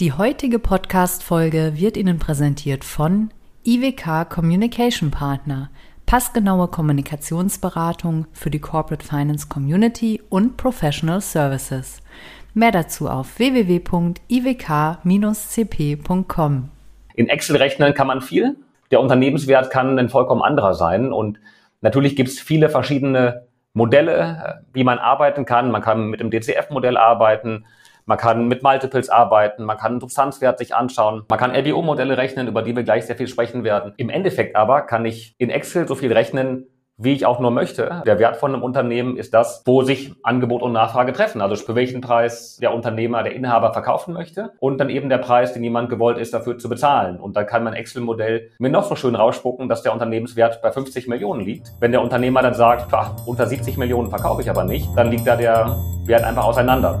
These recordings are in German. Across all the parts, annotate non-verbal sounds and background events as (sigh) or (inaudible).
Die heutige Podcast-Folge wird Ihnen präsentiert von IWK Communication Partner, passgenaue Kommunikationsberatung für die Corporate Finance Community und Professional Services. Mehr dazu auf www.iwk-cp.com. In Excel rechnen kann man viel. Der Unternehmenswert kann ein vollkommen anderer sein. Und natürlich gibt es viele verschiedene Modelle, wie man arbeiten kann. Man kann mit dem DCF-Modell arbeiten. Man kann mit Multiples arbeiten, man kann einen Substanzwert sich anschauen, man kann LBO-Modelle rechnen, über die wir gleich sehr viel sprechen werden. Im Endeffekt aber kann ich in Excel so viel rechnen, wie ich auch nur möchte. Der Wert von einem Unternehmen ist das, wo sich Angebot und Nachfrage treffen. Also für welchen Preis der Unternehmer, der Inhaber verkaufen möchte und dann eben der Preis, den jemand gewollt ist, dafür zu bezahlen. Und da kann mein Excel-Modell mir noch so schön rausspucken, dass der Unternehmenswert bei 50 Millionen liegt. Wenn der Unternehmer dann sagt, unter 70 Millionen verkaufe ich aber nicht, dann liegt da der Wert einfach auseinander.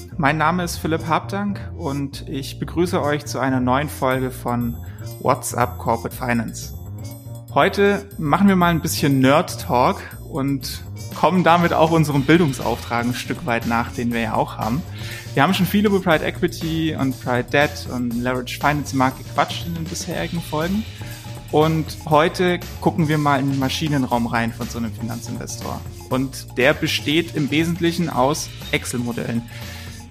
Mein Name ist Philipp Habdank und ich begrüße euch zu einer neuen Folge von What's Up Corporate Finance. Heute machen wir mal ein bisschen Nerd Talk und kommen damit auch unserem Bildungsauftrag ein Stück weit nach, den wir ja auch haben. Wir haben schon viel über Pride Equity und Pride Debt und Leverage Finance Markt gequatscht in den bisherigen Folgen. Und heute gucken wir mal in den Maschinenraum rein von so einem Finanzinvestor. Und der besteht im Wesentlichen aus Excel-Modellen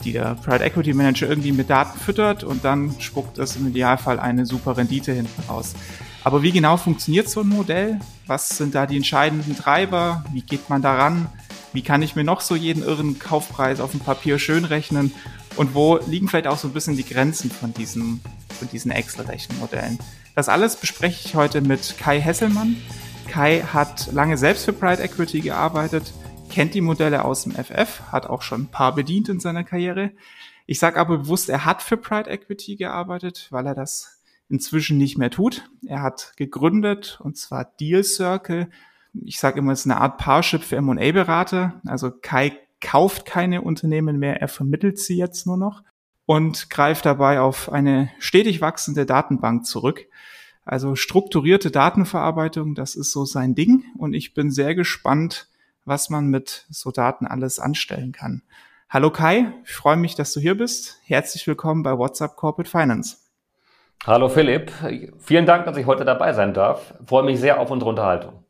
die der Private Equity Manager irgendwie mit Daten füttert und dann spuckt es im Idealfall eine super Rendite hinten raus. Aber wie genau funktioniert so ein Modell? Was sind da die entscheidenden Treiber? Wie geht man daran? Wie kann ich mir noch so jeden irren Kaufpreis auf dem Papier schön rechnen? Und wo liegen vielleicht auch so ein bisschen die Grenzen von diesen, von diesen Excel-Rechenmodellen? Das alles bespreche ich heute mit Kai Hesselmann. Kai hat lange selbst für Pride Equity gearbeitet, kennt die Modelle aus dem FF, hat auch schon ein paar bedient in seiner Karriere. Ich sage aber bewusst, er hat für Pride Equity gearbeitet, weil er das inzwischen nicht mehr tut. Er hat gegründet, und zwar Deal Circle. Ich sage immer, es ist eine Art Parship für M&A-Berater. Also Kai kauft keine Unternehmen mehr, er vermittelt sie jetzt nur noch und greift dabei auf eine stetig wachsende Datenbank zurück. Also strukturierte Datenverarbeitung, das ist so sein Ding und ich bin sehr gespannt, was man mit so Daten alles anstellen kann. Hallo Kai, ich freue mich, dass du hier bist. Herzlich willkommen bei WhatsApp Corporate Finance. Hallo Philipp, vielen Dank, dass ich heute dabei sein darf. Ich freue mich sehr auf unsere Unterhaltung.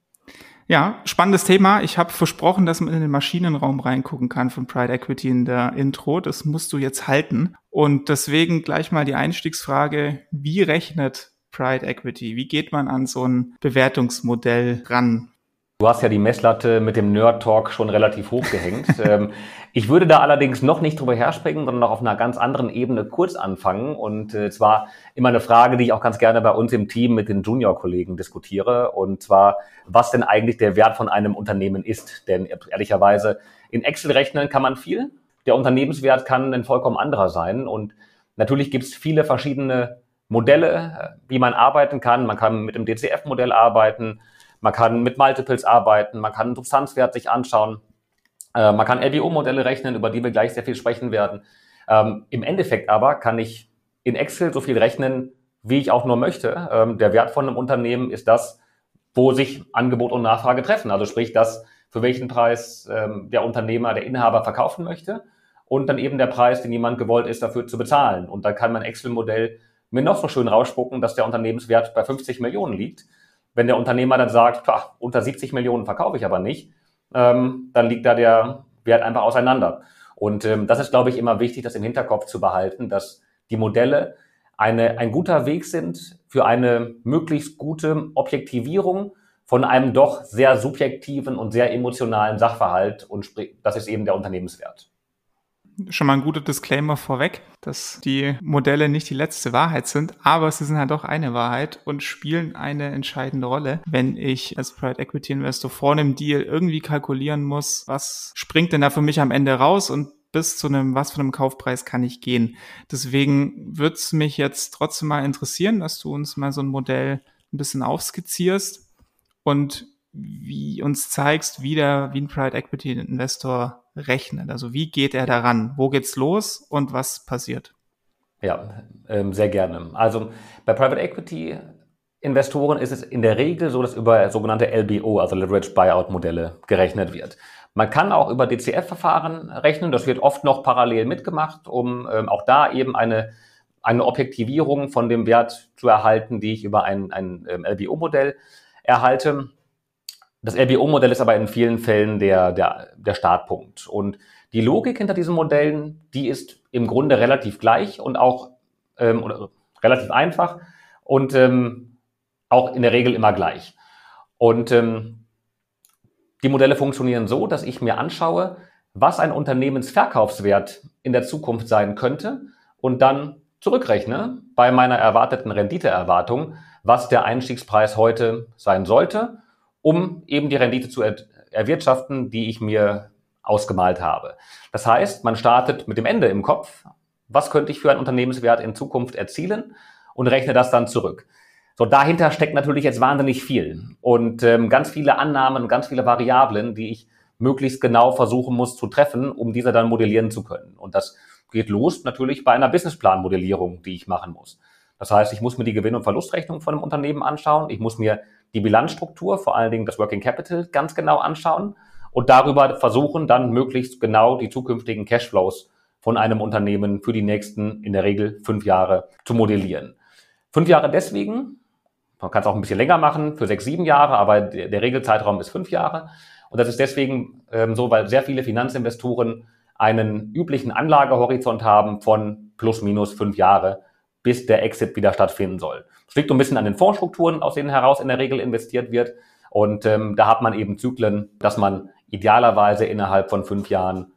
Ja, spannendes Thema. Ich habe versprochen, dass man in den Maschinenraum reingucken kann von Pride Equity in der Intro. Das musst du jetzt halten. Und deswegen gleich mal die Einstiegsfrage, wie rechnet Pride Equity? Wie geht man an so ein Bewertungsmodell ran? Du hast ja die Messlatte mit dem Nerd Talk schon relativ hoch gehängt. (laughs) Ähm, ich würde da allerdings noch nicht drüber herspringen, sondern noch auf einer ganz anderen Ebene kurz anfangen. Und äh, zwar immer eine Frage, die ich auch ganz gerne bei uns im Team mit den Junior-Kollegen diskutiere. Und zwar, was denn eigentlich der Wert von einem Unternehmen ist. Denn ehrlicherweise, in Excel rechnen kann man viel. Der Unternehmenswert kann ein vollkommen anderer sein. Und natürlich gibt es viele verschiedene Modelle, wie man arbeiten kann. Man kann mit dem DCF-Modell arbeiten. Man kann mit Multiples arbeiten, man kann einen Substanzwert sich anschauen, äh, man kann LBO-Modelle rechnen, über die wir gleich sehr viel sprechen werden. Ähm, Im Endeffekt aber kann ich in Excel so viel rechnen, wie ich auch nur möchte. Ähm, der Wert von einem Unternehmen ist das, wo sich Angebot und Nachfrage treffen. Also sprich das, für welchen Preis ähm, der Unternehmer, der Inhaber verkaufen möchte und dann eben der Preis, den jemand gewollt ist, dafür zu bezahlen. Und da kann mein Excel-Modell mir noch so schön rausspucken, dass der Unternehmenswert bei 50 Millionen liegt. Wenn der Unternehmer dann sagt, unter 70 Millionen verkaufe ich aber nicht, ähm, dann liegt da der Wert einfach auseinander. Und ähm, das ist, glaube ich, immer wichtig, das im Hinterkopf zu behalten, dass die Modelle eine, ein guter Weg sind für eine möglichst gute Objektivierung von einem doch sehr subjektiven und sehr emotionalen Sachverhalt. Und das ist eben der Unternehmenswert schon mal ein guter Disclaimer vorweg, dass die Modelle nicht die letzte Wahrheit sind, aber sie sind halt doch eine Wahrheit und spielen eine entscheidende Rolle. Wenn ich als Private Equity Investor vor einem Deal irgendwie kalkulieren muss, was springt denn da für mich am Ende raus und bis zu einem, was für einem Kaufpreis kann ich gehen. Deswegen würde es mich jetzt trotzdem mal interessieren, dass du uns mal so ein Modell ein bisschen aufskizzierst und wie uns zeigst, wie der wie ein Private Equity Investor rechnet. Also wie geht er daran? Wo geht's los und was passiert? Ja, ähm, sehr gerne. Also bei Private Equity Investoren ist es in der Regel so, dass über sogenannte LBO, also Leverage Buyout Modelle gerechnet wird. Man kann auch über DCF-Verfahren rechnen. Das wird oft noch parallel mitgemacht, um ähm, auch da eben eine, eine Objektivierung von dem Wert zu erhalten, die ich über ein, ein ähm, LBO-Modell erhalte. Das LBO-Modell ist aber in vielen Fällen der, der, der Startpunkt. Und die Logik hinter diesen Modellen, die ist im Grunde relativ gleich und auch ähm, oder relativ einfach und ähm, auch in der Regel immer gleich. Und ähm, die Modelle funktionieren so, dass ich mir anschaue, was ein Unternehmensverkaufswert in der Zukunft sein könnte und dann zurückrechne bei meiner erwarteten Renditeerwartung, was der Einstiegspreis heute sein sollte, um eben die Rendite zu er erwirtschaften, die ich mir ausgemalt habe. Das heißt, man startet mit dem Ende im Kopf, was könnte ich für einen Unternehmenswert in Zukunft erzielen und rechne das dann zurück. So, dahinter steckt natürlich jetzt wahnsinnig viel und ähm, ganz viele Annahmen, ganz viele Variablen, die ich möglichst genau versuchen muss zu treffen, um diese dann modellieren zu können. Und das geht los natürlich bei einer Businessplan-Modellierung, die ich machen muss. Das heißt, ich muss mir die Gewinn- und Verlustrechnung von einem Unternehmen anschauen. Ich muss mir die Bilanzstruktur, vor allen Dingen das Working Capital, ganz genau anschauen und darüber versuchen, dann möglichst genau die zukünftigen Cashflows von einem Unternehmen für die nächsten, in der Regel fünf Jahre zu modellieren. Fünf Jahre deswegen, man kann es auch ein bisschen länger machen, für sechs, sieben Jahre, aber der, Regelzeitraum ist fünf Jahre. Und das ist deswegen ähm, so, weil sehr viele Finanzinvestoren einen üblichen Anlagehorizont haben von plus minus fünf Jahre, bis der Exit wieder stattfinden soll. Das liegt ein bisschen an den Fondsstrukturen, aus denen heraus in der Regel investiert wird. Und ähm, da hat man eben Zyklen, dass man idealerweise innerhalb von fünf Jahren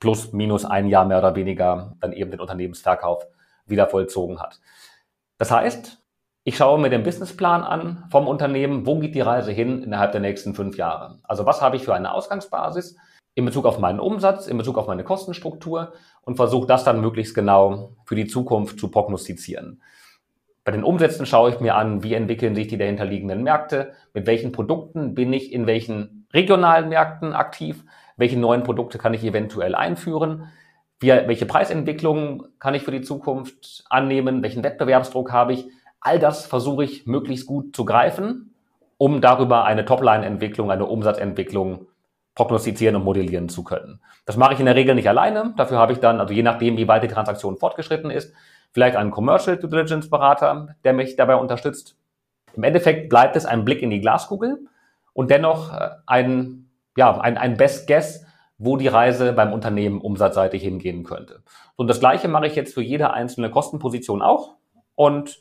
plus minus ein Jahr mehr oder weniger dann eben den Unternehmensverkauf wieder vollzogen hat. Das heißt, ich schaue mir den Businessplan an vom Unternehmen, wo geht die Reise hin innerhalb der nächsten fünf Jahre. Also was habe ich für eine Ausgangsbasis in Bezug auf meinen Umsatz, in Bezug auf meine Kostenstruktur und versuche das dann möglichst genau für die Zukunft zu prognostizieren. Bei den Umsätzen schaue ich mir an, wie entwickeln sich die dahinterliegenden Märkte, mit welchen Produkten bin ich in welchen regionalen Märkten aktiv, welche neuen Produkte kann ich eventuell einführen, wie, welche Preisentwicklungen kann ich für die Zukunft annehmen, welchen Wettbewerbsdruck habe ich All das versuche ich möglichst gut zu greifen, um darüber eine Topline-Entwicklung, eine Umsatzentwicklung prognostizieren und modellieren zu können. Das mache ich in der Regel nicht alleine. Dafür habe ich dann, also je nachdem, wie weit die Transaktion fortgeschritten ist, vielleicht einen Commercial Due Diligence Berater, der mich dabei unterstützt. Im Endeffekt bleibt es ein Blick in die Glaskugel und dennoch äh, ein, ja, ein, ein Best Guess, wo die Reise beim Unternehmen umsatzseitig hingehen könnte. Und das Gleiche mache ich jetzt für jede einzelne Kostenposition auch. Und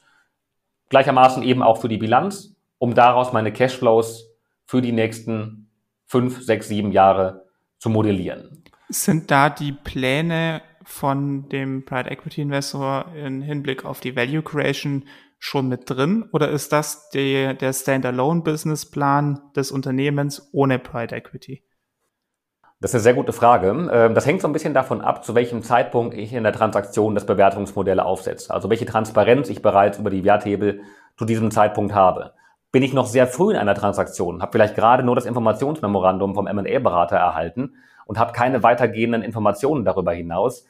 Gleichermaßen eben auch für die Bilanz, um daraus meine Cashflows für die nächsten fünf, sechs, sieben Jahre zu modellieren. Sind da die Pläne von dem Private Equity Investor in Hinblick auf die Value Creation schon mit drin oder ist das die, der Standalone Business Plan des Unternehmens ohne Private Equity? Das ist eine sehr gute Frage. Ähm, das hängt so ein bisschen davon ab, zu welchem Zeitpunkt ich in der Transaktion das Bewertungsmodell aufsetze. Also welche Transparenz ich bereits über die Werthebel zu diesem Zeitpunkt habe. Bin ich noch sehr früh in einer Transaktion, habe vielleicht gerade nur das Informationsmemorandum vom M&A-Berater erhalten und habe keine weitergehenden Informationen darüber hinaus,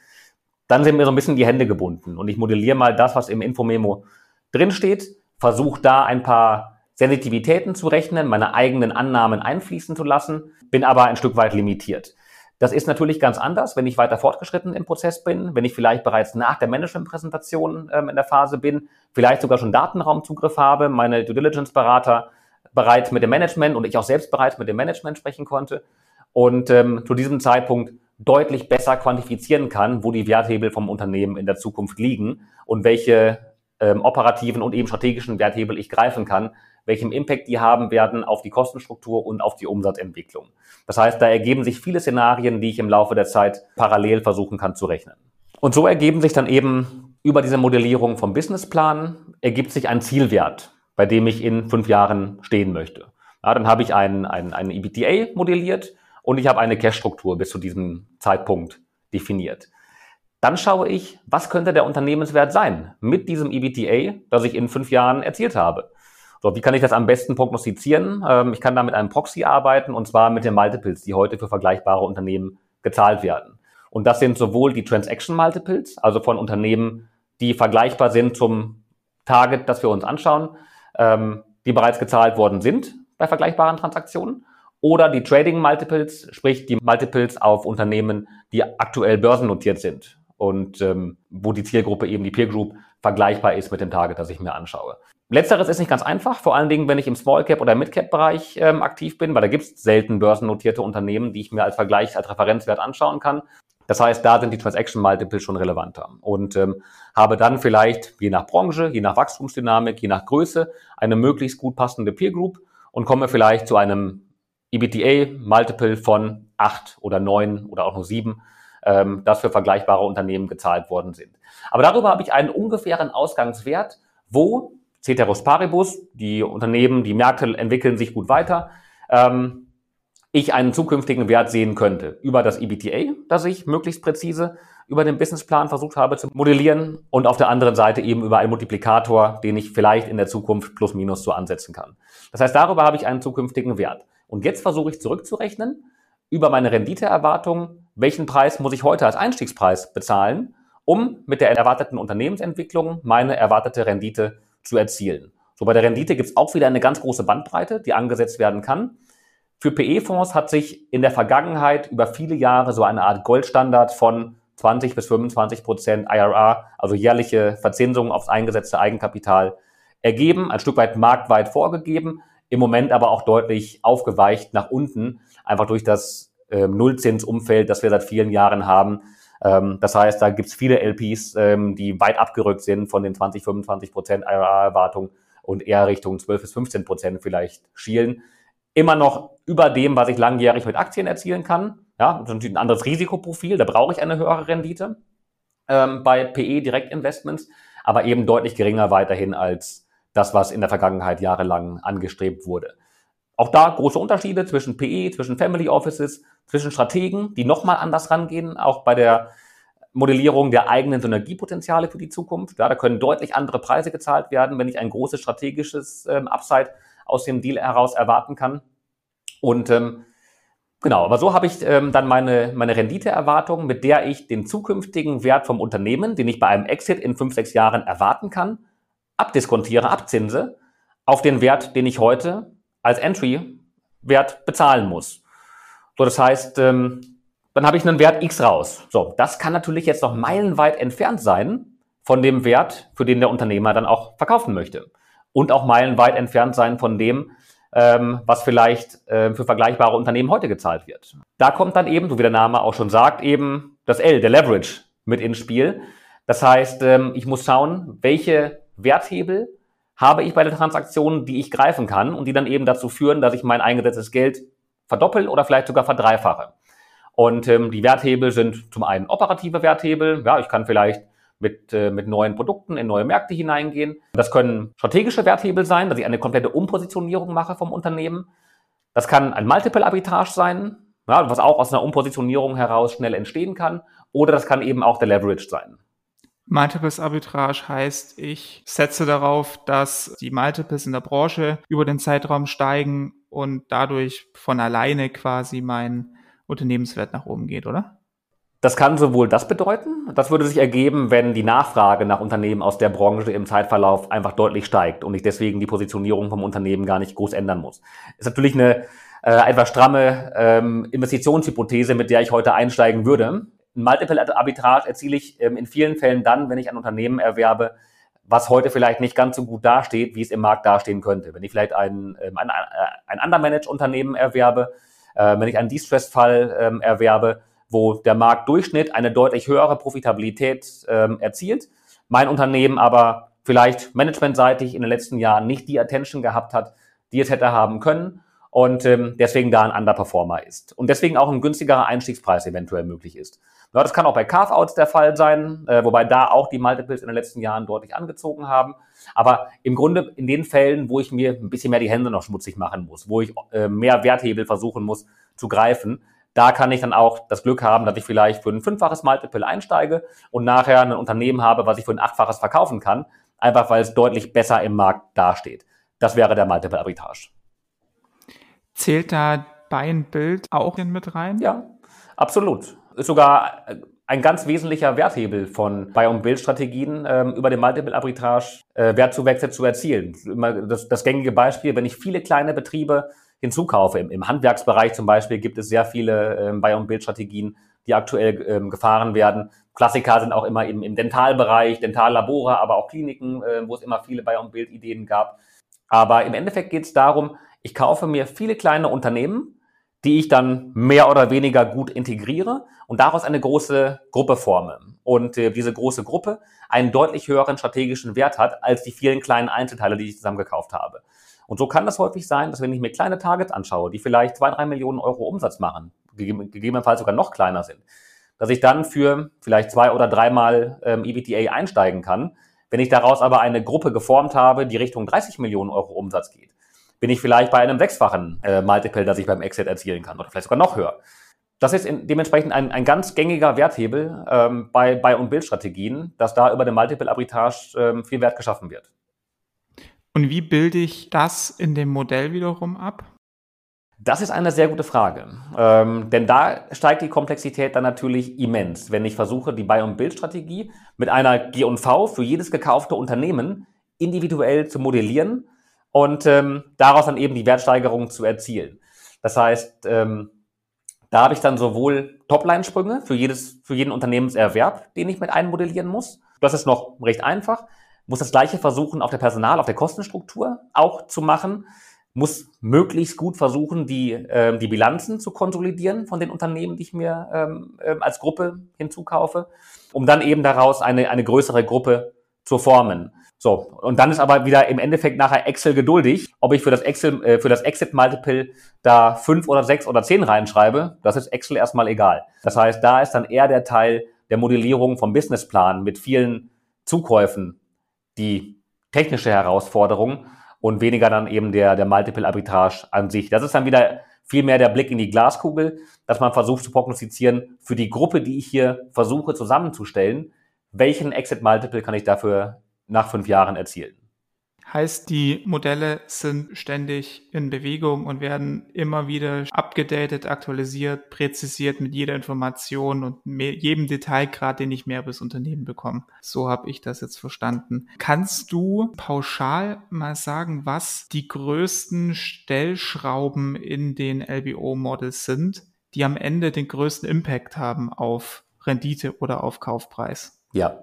dann sind mir so ein bisschen die Hände gebunden und ich modelliere mal das, was im Infomemo drinsteht, versuche da ein paar Sensitivitäten zu rechnen, meine eigenen Annahmen einfließen zu lassen, bin aber ein Stück weit limitiert. Das ist natürlich ganz anders, wenn ich weiter fortgeschritten im Prozess bin, wenn ich vielleicht bereits nach der Managementpräsentation ähm, in der Phase bin, vielleicht sogar schon Datenraumzugriff habe, meine Due Diligence-Berater bereits mit dem Management und ich auch selbst bereits mit dem Management sprechen konnte und ähm, zu diesem Zeitpunkt deutlich besser quantifizieren kann, wo die Werthebel vom Unternehmen in der Zukunft liegen und welche ähm, operativen und eben strategischen Werthebel ich greifen kann, welchem Impact die haben werden auf die Kostenstruktur und auf die Umsatzentwicklung. Das heißt, da ergeben sich viele Szenarien, die ich im Laufe der Zeit parallel versuchen kann zu rechnen. Und so ergeben sich dann eben über diese Modellierung vom Businessplan ergibt sich ein Zielwert, bei dem ich in fünf Jahren stehen möchte. Ja, dann habe ich einen, einen, einen EBITDA modelliert und ich habe eine Cash-Struktur bis zu diesem Zeitpunkt definiert. Dann schaue ich, was könnte der Unternehmenswert sein mit diesem EBTA, das ich in fünf Jahren erzielt habe. So, wie kann ich das am besten prognostizieren? Ähm, ich kann da mit einem Proxy arbeiten und zwar mit den Multiples, die heute für vergleichbare Unternehmen gezahlt werden. Und das sind sowohl die Transaction Multiples, also von Unternehmen, die vergleichbar sind zum Target, das wir uns anschauen, ähm, die bereits gezahlt worden sind bei vergleichbaren Transaktionen, oder die Trading Multiples, sprich die Multiples auf Unternehmen, die aktuell börsennotiert sind und ähm, wo die Zielgruppe eben die Peer Group vergleichbar ist mit dem Target, das ich mir anschaue. Letzteres ist nicht ganz einfach, vor allen Dingen, wenn ich im Small Cap oder Mid Cap Bereich ähm, aktiv bin, weil da gibt es selten börsennotierte Unternehmen, die ich mir als Vergleich, als Referenzwert anschauen kann. Das heißt, da sind die Transaction Multiples schon relevanter und ähm, habe dann vielleicht je nach Branche, je nach Wachstumsdynamik, je nach Größe eine möglichst gut passende Peer Group und komme vielleicht zu einem EBITDA Multiple von acht oder neun oder auch nur sieben, ähm, das für vergleichbare Unternehmen gezahlt worden sind. Aber darüber habe ich einen ungefähren Ausgangswert, wo Ceteris Paribus, die Unternehmen, die Märkte entwickeln sich gut weiter, ähm, ich einen zukünftigen Wert sehen könnte über das EBTA, das ich möglichst präzise über den Businessplan versucht habe zu modellieren und auf der anderen Seite eben über einen Multiplikator, den ich vielleicht in der Zukunft plus minus so ansetzen kann. Das heißt, darüber habe ich einen zukünftigen Wert. Und jetzt versuche ich zurückzurechnen über meine Renditeerwartung, welchen Preis muss ich heute als Einstiegspreis bezahlen, um mit der erwarteten Unternehmensentwicklung meine erwartete Rendite zu erzielen. So bei der Rendite gibt es auch wieder eine ganz große Bandbreite, die angesetzt werden kann. Für PE-Fonds hat sich in der Vergangenheit über viele Jahre so eine Art Goldstandard von 20 bis 25 Prozent IRR, also jährliche Verzinsung aufs eingesetzte Eigenkapital, ergeben, ein Stück weit marktweit vorgegeben, im Moment aber auch deutlich aufgeweicht nach unten, einfach durch das äh, Nullzinsumfeld, das wir seit vielen Jahren haben, ähm, das heißt, da gibt es viele LPs, ähm, die weit abgerückt sind von den 20, 25 Prozent IRR-Erwartung und eher Richtung 12 bis 15 Prozent vielleicht schielen. Immer noch über dem, was ich langjährig mit Aktien erzielen kann. Ja, das ist ein anderes Risikoprofil, da brauche ich eine höhere Rendite ähm, bei PE-Direktinvestments, aber eben deutlich geringer weiterhin als das, was in der Vergangenheit jahrelang angestrebt wurde. Auch da große Unterschiede zwischen PE, zwischen Family Offices, zwischen Strategen, die nochmal anders rangehen, auch bei der Modellierung der eigenen Synergiepotenziale für die Zukunft. Ja, da können deutlich andere Preise gezahlt werden, wenn ich ein großes strategisches ähm, Upside aus dem Deal heraus erwarten kann. Und ähm, genau, aber so habe ich ähm, dann meine, meine Renditeerwartung, mit der ich den zukünftigen Wert vom Unternehmen, den ich bei einem Exit in fünf, sechs Jahren erwarten kann, abdiskontiere, abzinse auf den Wert, den ich heute als Entry-Wert bezahlen muss. So, das heißt, ähm, dann habe ich einen Wert X raus. So, das kann natürlich jetzt noch meilenweit entfernt sein von dem Wert, für den der Unternehmer dann auch verkaufen möchte. Und auch meilenweit entfernt sein von dem, ähm, was vielleicht äh, für vergleichbare Unternehmen heute gezahlt wird. Da kommt dann eben, so wie der Name auch schon sagt, eben das L, der Leverage, mit ins Spiel. Das heißt, ähm, ich muss schauen, welche Werthebel habe ich bei der Transaktion, die ich greifen kann und die dann eben dazu führen, dass ich mein eingesetztes Geld verdoppel oder vielleicht sogar verdreifache. Und ähm, die Werthebel sind zum einen operative Werthebel. Ja, ich kann vielleicht mit, äh, mit neuen Produkten in neue Märkte hineingehen. Das können strategische Werthebel sein, dass ich eine komplette Umpositionierung mache vom Unternehmen. Das kann ein Multiple Arbitrage sein, ja, was auch aus einer Umpositionierung heraus schnell entstehen kann. Oder das kann eben auch der Leverage sein. Multiples Arbitrage heißt, ich setze darauf, dass die Multiples in der Branche über den Zeitraum steigen und dadurch von alleine quasi mein Unternehmenswert nach oben geht, oder? Das kann sowohl das bedeuten, das würde sich ergeben, wenn die Nachfrage nach Unternehmen aus der Branche im Zeitverlauf einfach deutlich steigt und ich deswegen die Positionierung vom Unternehmen gar nicht groß ändern muss. Ist natürlich eine äh, etwas stramme ähm, Investitionshypothese, mit der ich heute einsteigen würde. Ein Multiple Arbitrage erziele ich ähm, in vielen Fällen dann, wenn ich ein Unternehmen erwerbe, was heute vielleicht nicht ganz so gut dasteht, wie es im Markt dastehen könnte. Wenn ich vielleicht ein, ähm, ein, ein Undermanaged-Unternehmen erwerbe, äh, wenn ich einen Distress-Fall ähm, erwerbe, wo der Marktdurchschnitt eine deutlich höhere Profitabilität erzielt, mein Unternehmen aber vielleicht managementseitig in den letzten Jahren nicht die Attention gehabt hat, die es hätte haben können und ähm, deswegen da ein Underperformer ist. Und deswegen auch ein günstigerer Einstiegspreis eventuell möglich ist. Ja, das kann auch bei Carve-Outs der Fall sein, äh, wobei da auch die Multiples in den letzten Jahren deutlich angezogen haben. Aber im Grunde in den Fällen, wo ich mir ein bisschen mehr die Hände noch schmutzig machen muss, wo ich äh, mehr Werthebel versuchen muss zu greifen, Da kann ich dann auch das Glück haben, dass ich vielleicht für ein fünffaches Multiple einsteige und nachher ein Unternehmen habe, was ich für ein achtfaches verkaufen kann, einfach weil es deutlich besser im Markt dasteht. Das wäre der Multiple Arbitrage. Zählt da Buy and Build auch mit rein? Ja, absolut. Ist sogar ein ganz wesentlicher Werthebel von Buy- und Build-Strategien, ähm, über den Multiple Arbitrage äh, Wertzuwächse zu erzielen. Das, das gängige Beispiel, wenn ich viele kleine Betriebe hinzukaufe, im, im Handwerksbereich zum Beispiel gibt es sehr viele ähm, Buy- und Build-Strategien, die aktuell ähm, gefahren werden. Klassiker sind auch immer im, im Dentalbereich, Dentallabore, aber auch Kliniken, äh, wo es immer viele Buy- und Build-Ideen gab. Aber im Endeffekt geht es darum, ich kaufe mir viele kleine Unternehmen, die ich dann mehr oder weniger gut integriere und daraus eine große Gruppe forme. Und äh, diese große Gruppe einen deutlich höheren strategischen Wert hat als die vielen kleinen Einzelteile, die ich zusammengekauft habe. Und so kann das häufig sein, dass wenn ich mir kleine Targets anschaue, die vielleicht zwei, drei Millionen Euro Umsatz machen, gegebenenfalls sogar noch kleiner sind, dass ich dann für vielleicht zwei oder dreimal ähm, EBTA einsteigen kann. Wenn ich daraus aber eine Gruppe geformt habe, die Richtung 30 Millionen Euro Umsatz geht, bin ich vielleicht bei einem sechsfachen äh, Multiple, das ich beim Exit erzielen kann oder vielleicht sogar noch höher. Das ist in, dementsprechend ein, ein ganz gängiger Werthebel ähm, bei, bei und Bildstrategien, dass da über den Multiple Arbitrage ähm, viel Wert geschaffen wird. Und wie bilde ich das in dem Modell wiederum ab? Das ist eine sehr gute Frage. Ähm, denn da steigt die Komplexität dann natürlich immens, wenn ich versuche, die Buy- und Build-Strategie mit einer G&V für jedes gekaufte Unternehmen individuell zu modellieren und ähm, daraus dann eben die Wertsteigerung zu erzielen. Das heißt, ähm, da habe ich dann sowohl Topline-Sprünge für jedes, für jeden Unternehmenserwerb, den ich mit einmodellieren muss. Das ist noch recht einfach. Muss das Gleiche versuchen auf der Personal, auf der Kostenstruktur auch zu machen. Muss möglichst gut versuchen, die, äh, die Bilanzen zu konsolidieren von den Unternehmen, die ich mir ähm, äh, als Gruppe hinzukaufe, um dann eben daraus eine, eine größere Gruppe zu formen. So, und dann ist aber wieder im Endeffekt nachher Excel geduldig, ob ich für das Excel, äh, für das Exit Multiple da fünf oder sechs oder zehn reinschreibe, das ist Excel erstmal egal. Das heißt, da ist dann eher der Teil der Modellierung vom Businessplan mit vielen Zukäufen die technische Herausforderung und weniger dann eben der, der Multiple Arbitrage an sich. Das ist dann wieder viel mehr der Blick in die Glaskugel, dass man versucht zu prognostizieren, für die Gruppe, die ich hier versuche zusammenzustellen, welchen Exit Multiple kann ich dafür nach fünf Jahren erzielen. Heißt, die Modelle sind ständig in Bewegung und werden immer wieder abgedatet, aktualisiert, präzisiert mit jeder Information und mehr, jedem Detailgrad, den ich mehr das Unternehmen bekomme. So habe ich das jetzt verstanden. Kannst du pauschal mal sagen, was die größten Stellschrauben in den LBO-Models sind, die am Ende den größten Impact haben auf Rendite oder auf Kaufpreis? Ja,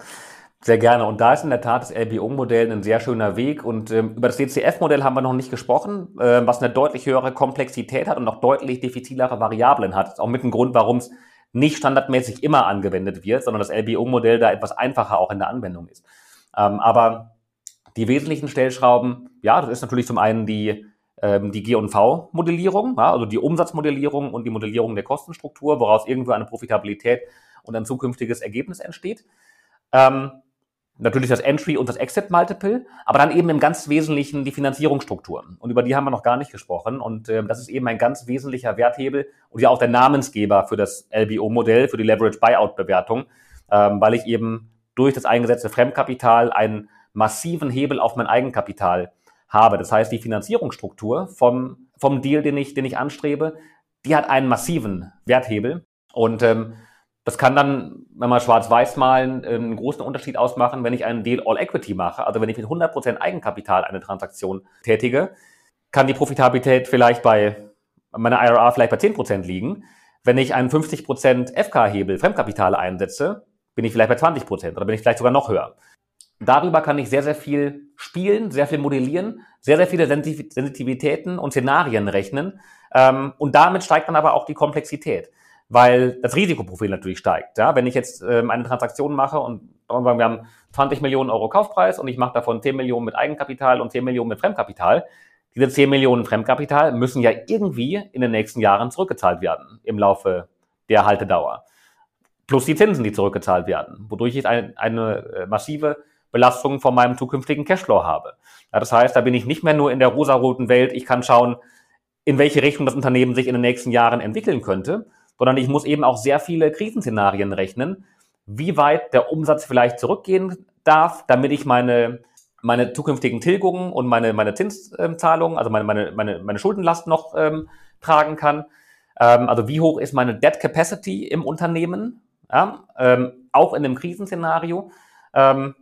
sehr gerne. Und da ist in der Tat das LBO-Modell ein sehr schöner Weg. Und ähm, über das DCF-Modell haben wir noch nicht gesprochen, äh, was eine deutlich höhere Komplexität hat und auch deutlich diffizilere Variablen hat. Ist auch mit dem Grund, warum es nicht standardmäßig immer angewendet wird, sondern das LBO-Modell da etwas einfacher auch in der Anwendung ist. Ähm, aber die wesentlichen Stellschrauben, ja, das ist natürlich zum einen die, ähm, die G&V-Modellierung, ja, also die Umsatzmodellierung und die Modellierung der Kostenstruktur, woraus irgendwo eine Profitabilität und ein zukünftiges Ergebnis entsteht. Ähm, natürlich das Entry und das Exit Multiple, aber dann eben im ganz Wesentlichen die Finanzierungsstrukturen. Und über die haben wir noch gar nicht gesprochen. Und äh, das ist eben ein ganz wesentlicher Werthebel und ja auch der Namensgeber für das LBO-Modell, für die Leverage Buyout-Bewertung, ähm, weil ich eben durch das eingesetzte Fremdkapital einen massiven Hebel auf mein Eigenkapital habe. Das heißt, die Finanzierungsstruktur vom, vom Deal, den ich, den ich anstrebe, die hat einen massiven Werthebel. Und ähm, das kann dann, wenn man schwarz-weiß malen, einen großen Unterschied ausmachen, wenn ich einen Deal All Equity mache. Also wenn ich mit 100% Eigenkapital eine Transaktion tätige, kann die Profitabilität vielleicht bei meiner IRR vielleicht bei 10% liegen. Wenn ich einen 50% FK-Hebel, Fremdkapital einsetze, bin ich vielleicht bei 20% oder bin ich vielleicht sogar noch höher. Darüber kann ich sehr, sehr viel spielen, sehr viel modellieren, sehr, sehr viele Sensitivitäten und Szenarien rechnen. Ähm, und damit steigt dann aber auch die Komplexität weil das Risikoprofil natürlich steigt. Ja? Wenn ich jetzt ähm, eine Transaktion mache und wir haben 20 Millionen Euro Kaufpreis und ich mache davon 10 Millionen mit Eigenkapital und 10 Millionen mit Fremdkapital, diese 10 Millionen Fremdkapital müssen ja irgendwie in den nächsten Jahren zurückgezahlt werden im Laufe der Haltedauer. Plus die Zinsen, die zurückgezahlt werden, wodurch ich eine, eine äh, massive Belastung von meinem zukünftigen Cashflow habe. Ja, das heißt, da bin ich nicht mehr nur in der rosaroten Welt, ich kann schauen, in welche Richtung das Unternehmen sich in den nächsten Jahren entwickeln könnte, sondern ich muss eben auch sehr viele Krisenszenarien rechnen, wie weit der Umsatz vielleicht zurückgehen darf, damit ich meine, meine zukünftigen Tilgungen und meine, meine Zinszahlungen, also meine, meine, meine, meine Schuldenlast noch ähm, tragen kann. Ähm, also wie hoch ist meine Debt Capacity im Unternehmen, ja, ähm, auch in einem Krisenszenario. Ähm,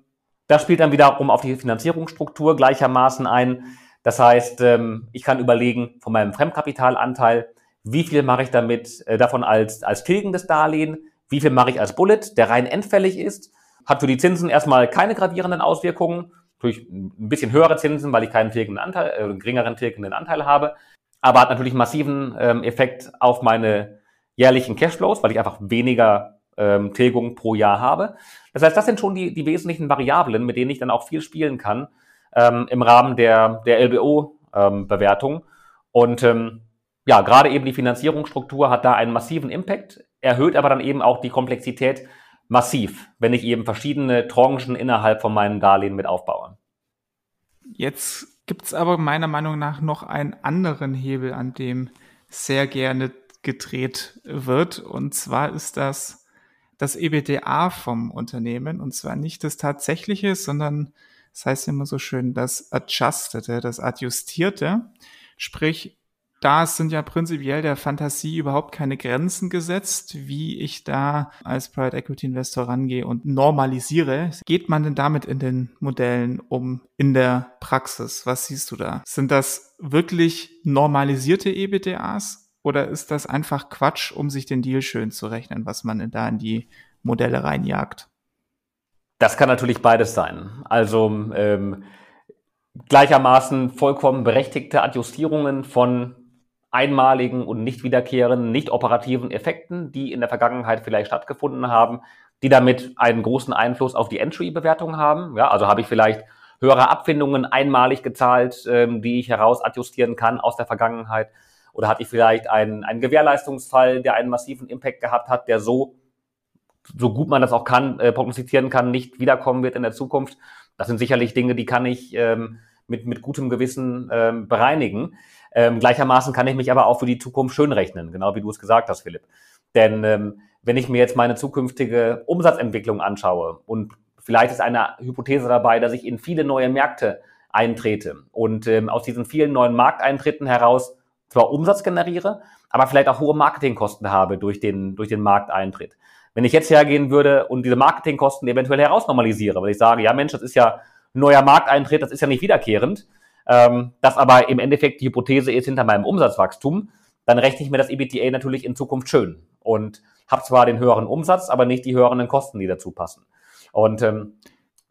das spielt dann wiederum auf die Finanzierungsstruktur gleichermaßen ein. Das heißt, ähm, ich kann überlegen von meinem Fremdkapitalanteil, wie viel mache ich damit äh, davon als, als tilgendes Darlehen, wie viel mache ich als Bullet, der rein endfällig ist, hat für die Zinsen erstmal keine gravierenden Auswirkungen, durch ein bisschen höhere Zinsen, weil ich keinen tilgenden Anteil, äh, geringeren tilgenden Anteil habe, aber hat natürlich massiven ähm, Effekt auf meine jährlichen Cashflows, weil ich einfach weniger ähm, Tilgung pro Jahr habe. Das heißt, das sind schon die, die wesentlichen Variablen, mit denen ich dann auch viel spielen kann ähm, im Rahmen der, der LBO-Bewertung. Ähm, Und ähm, ja, gerade eben die Finanzierungsstruktur hat da einen massiven Impact, erhöht aber dann eben auch die Komplexität massiv, wenn ich eben verschiedene Tranchen innerhalb von meinem Darlehen mit aufbaue. Jetzt gibt es aber meiner Meinung nach noch einen anderen Hebel, an dem sehr gerne gedreht wird. Und zwar ist das das EBDA vom Unternehmen. Und zwar nicht das tatsächliche, sondern das heißt immer so schön das Adjustete, das Adjustierte. Sprich, da sind ja prinzipiell der Fantasie überhaupt keine Grenzen gesetzt, wie ich da als Private Equity Investor rangehe und normalisiere. Geht man denn damit in den Modellen um in der Praxis? Was siehst du da? Sind das wirklich normalisierte EBDAs oder ist das einfach Quatsch, um sich den Deal schön zu rechnen, was man da in die Modelle reinjagt? Das kann natürlich beides sein. Also ähm, gleichermaßen vollkommen berechtigte Adjustierungen von einmaligen und nicht wiederkehrenden, nicht operativen Effekten, die in der Vergangenheit vielleicht stattgefunden haben, die damit einen großen Einfluss auf die Entry-Bewertung haben. Ja, also habe ich vielleicht höhere Abfindungen einmalig gezahlt, ähm, die ich heraus adjustieren kann aus der Vergangenheit. Oder hatte ich vielleicht einen, einen Gewährleistungsfall, der einen massiven Impact gehabt hat, der so, so gut man das auch kann, äh, prognostizieren kann, nicht wiederkommen wird in der Zukunft. Das sind sicherlich Dinge, die kann ich ähm, mit, mit gutem Gewissen ähm, bereinigen. Ähm, gleichermaßen kann ich mich aber auch für die Zukunft schön rechnen, genau wie du es gesagt hast, Philipp. Denn ähm, wenn ich mir jetzt meine zukünftige Umsatzentwicklung anschaue und vielleicht ist eine Hypothese dabei, dass ich in viele neue Märkte eintrete und ähm, aus diesen vielen neuen Markteintritten heraus zwar Umsatz generiere, aber vielleicht auch hohe Marketingkosten habe durch den, durch den Markteintritt. Wenn ich jetzt hergehen würde und diese Marketingkosten eventuell herausnormalisiere, weil ich sage, ja Mensch, das ist ja neuer Markteintritt, das ist ja nicht wiederkehrend, ähm, das aber im Endeffekt die Hypothese ist hinter meinem Umsatzwachstum, dann rechne ich mir das EBITDA natürlich in Zukunft schön und habe zwar den höheren Umsatz, aber nicht die höheren Kosten, die dazu passen. Und ähm,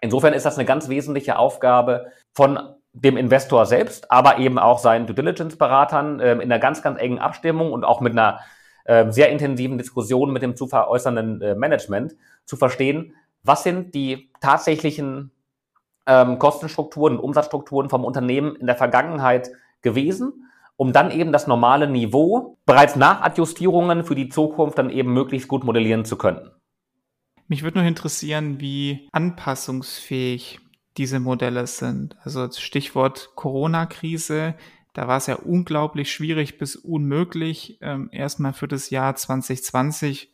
insofern ist das eine ganz wesentliche Aufgabe von dem Investor selbst, aber eben auch seinen Due Diligence-Beratern ähm, in einer ganz, ganz engen Abstimmung und auch mit einer äh, sehr intensiven Diskussion mit dem zu veräußernden äh, Management zu verstehen, was sind die tatsächlichen ähm, Kostenstrukturen und Umsatzstrukturen vom Unternehmen in der Vergangenheit gewesen, um dann eben das normale Niveau bereits nach Adjustierungen für die Zukunft dann eben möglichst gut modellieren zu können. Mich würde nur interessieren, wie anpassungsfähig diese Modelle sind. Also Stichwort Corona-Krise, da war es ja unglaublich schwierig bis unmöglich, ähm, erstmal für das Jahr 2020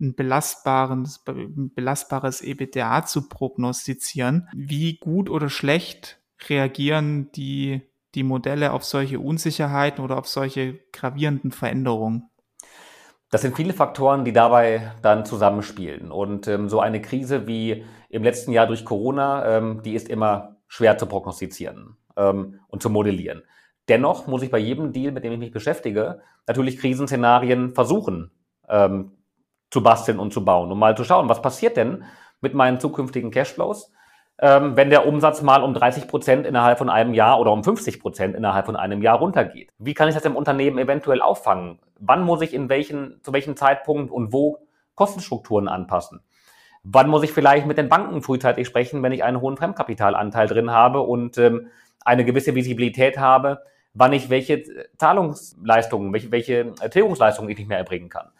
ein belastbares, belastbares EBITDA zu prognostizieren. Wie gut oder schlecht reagieren die, die Modelle auf solche Unsicherheiten oder auf solche gravierenden Veränderungen? Das sind viele Faktoren, die dabei dann zusammenspielen. Und ähm, so eine Krise wie im letzten Jahr durch Corona, ähm, die ist immer schwer zu prognostizieren ähm, und zu modellieren. Dennoch muss ich bei jedem Deal, mit dem ich mich beschäftige, natürlich Krisenszenarien versuchen ähm, zu basteln und zu bauen, um mal zu schauen, was passiert denn mit meinen zukünftigen Cashflows, ähm, wenn der Umsatz mal um 30 Prozent innerhalb von einem Jahr oder um 50 Prozent innerhalb von einem Jahr runtergeht. Wie kann ich das im Unternehmen eventuell auffangen? Wann muss ich in welchen, zu welchem Zeitpunkt und wo Kostenstrukturen anpassen? Wann muss ich vielleicht mit den Banken frühzeitig sprechen, wenn ich einen hohen Fremdkapitalanteil drin habe und ähm, eine gewisse Visibilität habe, wann ich welche Zahlungsleistungen, welche, welche Tilgungsleistungen ich nicht mehr erbringen kann?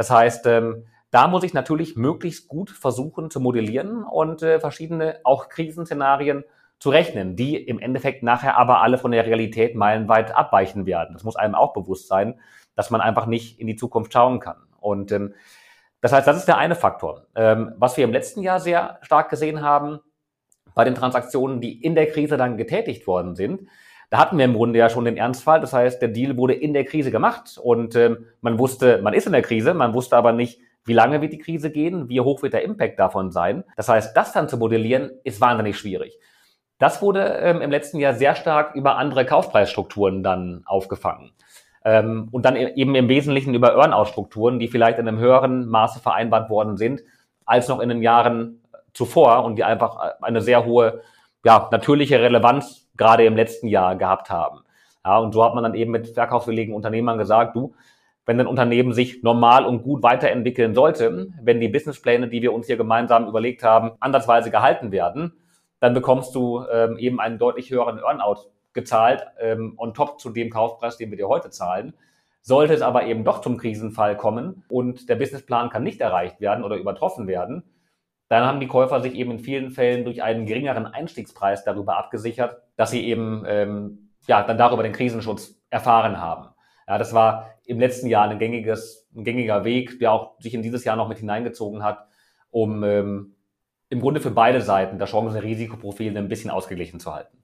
Das heißt, ähm, da muss ich natürlich möglichst gut versuchen zu modellieren und äh, verschiedene auch Krisenszenarien zu rechnen, die im Endeffekt nachher aber alle von der Realität meilenweit abweichen werden. Das muss einem auch bewusst sein, dass man einfach nicht in die Zukunft schauen kann. Und ähm, das heißt, das ist der eine Faktor. Ähm, was wir im letzten Jahr sehr stark gesehen haben, bei den Transaktionen, die in der Krise dann getätigt worden sind, da hatten wir im Grunde ja schon den Ernstfall. Das heißt, der Deal wurde in der Krise gemacht und ähm, man wusste, man ist in der Krise, man wusste aber nicht, wie lange wird die Krise gehen, wie hoch wird der Impact davon sein. Das heißt, das dann zu modellieren, ist wahnsinnig schwierig. Das wurde ähm, im letzten Jahr sehr stark über andere Kaufpreisstrukturen dann aufgefangen. Ähm, und dann e-, eben im Wesentlichen über Earn-out-Strukturen, die vielleicht in einem höheren Maße vereinbart worden sind, als noch in den Jahren zuvor und die einfach äh, eine sehr hohe, ja, natürliche Relevanz gerade im letzten Jahr gehabt haben. Ja, und so hat man dann eben mit verkaufswilligen Unternehmern gesagt, du, wenn ein Unternehmen sich normal und gut weiterentwickeln sollte, wenn die Businesspläne, die wir uns hier gemeinsam überlegt haben, ansatzweise gehalten werden, dann bekommst du ähm, eben einen deutlich höheren Earnout gezahlt, ähm, on top zu dem Kaufpreis, den wir dir heute zahlen. Sollte es aber eben doch zum Krisenfall kommen und der Businessplan kann nicht erreicht werden oder übertroffen werden, dann haben die Käufer sich eben in vielen Fällen durch einen geringeren Einstiegspreis darüber abgesichert, dass sie eben ähm, ja dann darüber den Krisenschutz erfahren haben. Ja, das war im letzten Jahr ein gängiges, ein gängiger Weg, der auch sich in dieses Jahr noch mit hineingezogen hat, um ähm, im Grunde für beide Seiten das Chancen-Risikoprofil ein bisschen ausgeglichen zu halten.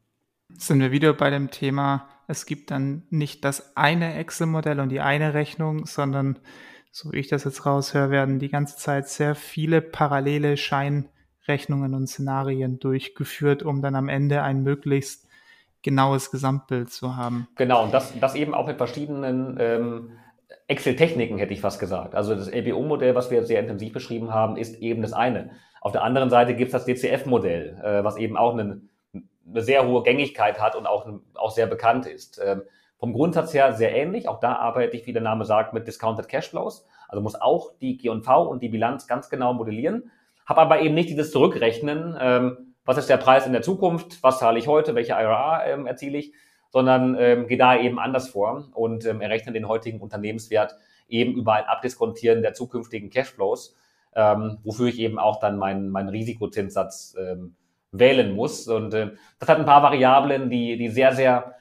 Sind wir wieder bei dem Thema, es gibt dann nicht das eine Excel-Modell und die eine Rechnung, sondern so wie ich das jetzt raushöre, werden die ganze Zeit sehr viele parallele Scheinrechnungen und Szenarien durchgeführt, um dann am Ende ein möglichst genaues Gesamtbild zu haben. Genau, und das, das eben auch mit verschiedenen ähm, Excel-Techniken, hätte ich fast gesagt. Also das LBO-Modell, was wir sehr intensiv beschrieben haben, ist eben das eine. Auf der anderen Seite gibt es das DCF-Modell, äh, was eben auch eine, eine, sehr hohe Gängigkeit hat und auch, auch sehr bekannt ist. Ähm, vom Grundsatz her sehr ähnlich. Auch da arbeite ich, wie der Name sagt, mit Discounted Cashflows. Also muss auch die G&V und die Bilanz ganz genau modellieren. Habe aber eben nicht dieses Zurückrechnen, ähm, was ist der Preis in der Zukunft, was zahle ich heute, welche IRA ähm, erziele ich, sondern ähm, gehe da eben anders vor und ähm, errechne den heutigen Unternehmenswert eben über ein Abdiskontieren der zukünftigen Cashflows, ähm, wofür ich eben auch dann meinen mein Risikozinssatz ähm, wählen muss. Und äh, das hat ein paar Variablen, die, die sehr, sehr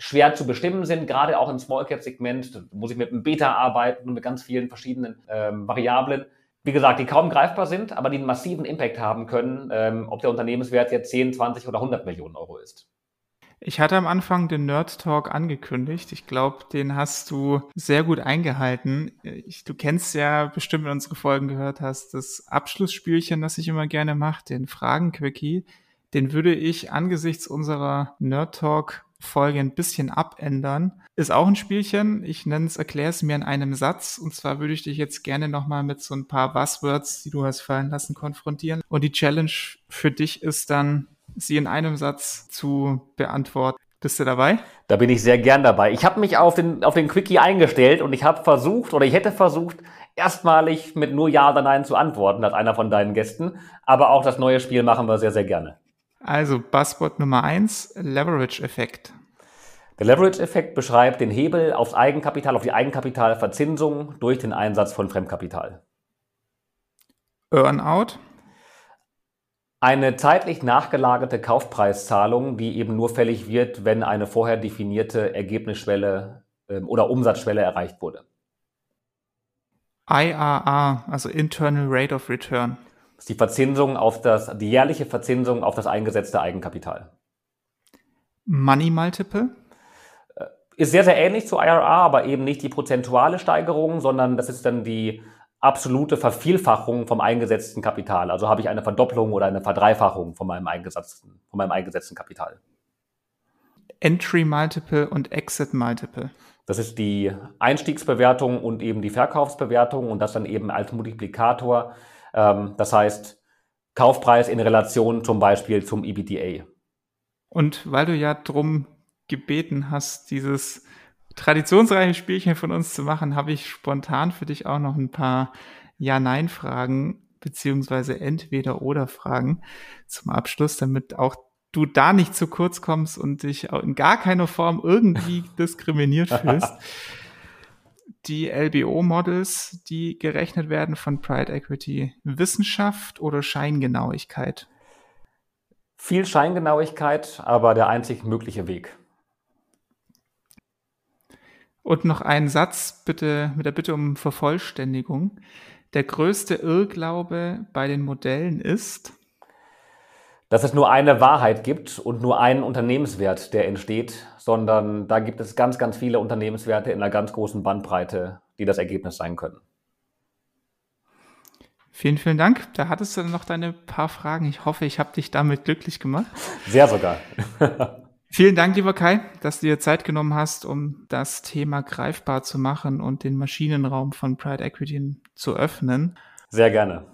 schwer zu bestimmen sind, gerade auch im Small Cap Segment. Muss ich mit einem Beta arbeiten und mit ganz vielen verschiedenen ähm, Variablen. Wie gesagt, die kaum greifbar sind, aber die einen massiven Impact haben können, ähm, ob der Unternehmenswert jetzt 10, 20 oder 100 Millionen Euro ist. Ich hatte am Anfang den Nerd Talk angekündigt. Ich glaube, den hast du sehr gut eingehalten. Ich, du kennst ja bestimmt, wenn unsere Folgen gehört hast, das Abschlussspielchen, das ich immer gerne mache, den Fragen-Quickie. Den würde ich angesichts unserer Nerd Talk Folge ein bisschen abändern. Ist auch ein Spielchen. Ich nenne es, erkläre es mir in einem Satz. Und zwar würde ich dich jetzt gerne nochmal mit so ein paar Buzzwords, die du hast fallen lassen, konfrontieren. Und die Challenge für dich ist dann, sie in einem Satz zu beantworten. Bist du dabei? Da bin ich sehr gern dabei. Ich habe mich auf den, auf den Quickie eingestellt und ich habe versucht oder ich hätte versucht, erstmalig mit nur Ja oder Nein zu antworten, als einer von deinen Gästen. Aber auch das neue Spiel machen wir sehr, sehr gerne. Also Buzzword Nummer eins, Leverage-Effekt. Der Leverage-Effekt beschreibt den Hebel aufs Eigenkapital, auf die Eigenkapitalverzinsung durch den Einsatz von Fremdkapital. Earnout. Eine zeitlich nachgelagerte Kaufpreiszahlung, die eben nur fällig wird, wenn eine vorher definierte Ergebnisschwelle äh, oder Umsatzschwelle erreicht wurde. IRR, also Internal Rate of Return. Das ist die Verzinsung auf das, die jährliche Verzinsung auf das eingesetzte Eigenkapital. Money Multiple? Äh, ist sehr, sehr ähnlich zu IRR, aber eben nicht die prozentuale Steigerung, sondern das ist dann die absolute Vervielfachung vom eingesetzten Kapital. Also habe ich eine Verdopplung oder eine Verdreifachung von meinem eingesetzten, von meinem eingesetzten Kapital. Entry Multiple und Exit Multiple. Das ist die Einstiegsbewertung und eben die Verkaufsbewertung und das dann eben als Multiplikator ähm, das heißt, Kaufpreis in Relation zum Beispiel zum EBITDA. Und weil du ja drum gebeten hast, dieses traditionsreiche Spielchen von uns zu machen, habe ich spontan für dich auch noch ein paar Ja-Nein-Fragen beziehungsweise Entweder-Oder-Fragen zum Abschluss, damit auch du da nicht zu kurz kommst und dich in gar keiner Form irgendwie (laughs) diskriminiert fühlst die LBO-Models, die gerechnet werden von Pride Equity, Wissenschaft oder Scheingenauigkeit? Viel Scheingenauigkeit, aber der einzig mögliche Weg. Und noch ein Satz bitte mit der Bitte um Vervollständigung. Der größte Irrglaube bei den Modellen ist, dass es nur eine Wahrheit gibt und nur einen Unternehmenswert, der entsteht, sondern da gibt es ganz, ganz viele Unternehmenswerte in einer ganz großen Bandbreite, die das Ergebnis sein können. Vielen, vielen Dank. Da hattest du noch deine paar Fragen. Ich hoffe, ich habe dich damit glücklich gemacht. Sehr sogar. (laughs) Vielen Dank, lieber Kai, dass du dir Zeit genommen hast, um das Thema greifbar zu machen und den Maschinenraum von Pride Equity zu öffnen. Sehr gerne.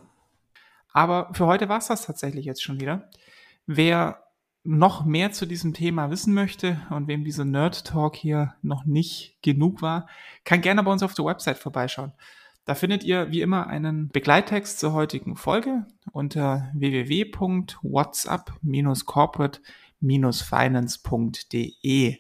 Aber für heute war es das tatsächlich jetzt schon wieder. Wer noch mehr zu diesem Thema wissen möchte und wem dieser Nerd Talk hier noch nicht genug war, kann gerne bei uns auf der Website vorbeischauen. Da findet ihr wie immer einen Begleittext zur heutigen Folge unter www.whatsapp-corporate-finance.de.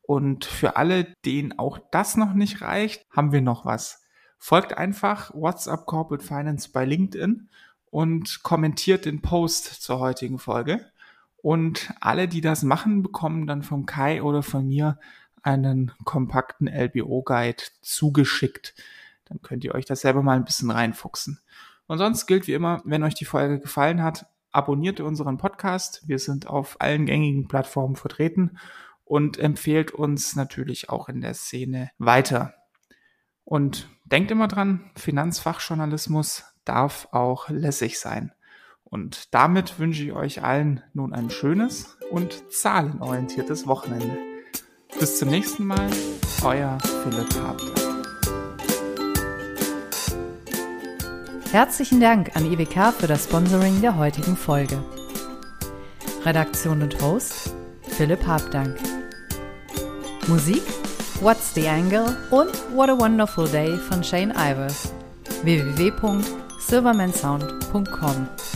Und für alle, denen auch das noch nicht reicht, haben wir noch was. Folgt einfach WhatsApp Corporate Finance bei LinkedIn und kommentiert den Post zur heutigen Folge. Und alle, die das machen, bekommen dann von Kai oder von mir einen kompakten LBO-Guide zugeschickt dann könnt ihr euch das selber mal ein bisschen reinfuchsen. Und sonst gilt wie immer, wenn euch die Folge gefallen hat, abonniert unseren Podcast. Wir sind auf allen gängigen Plattformen vertreten und empfehlt uns natürlich auch in der Szene weiter. Und denkt immer dran, Finanzfachjournalismus darf auch lässig sein. Und damit wünsche ich euch allen nun ein schönes und zahlenorientiertes Wochenende. Bis zum nächsten Mal, euer Philipp Habter. Herzlichen Dank an IWK für das Sponsoring der heutigen Folge. Redaktion und Host Philipp Habdank. Musik What's the Angle und What a Wonderful Day von Shane Ivers. www.silvermansound.com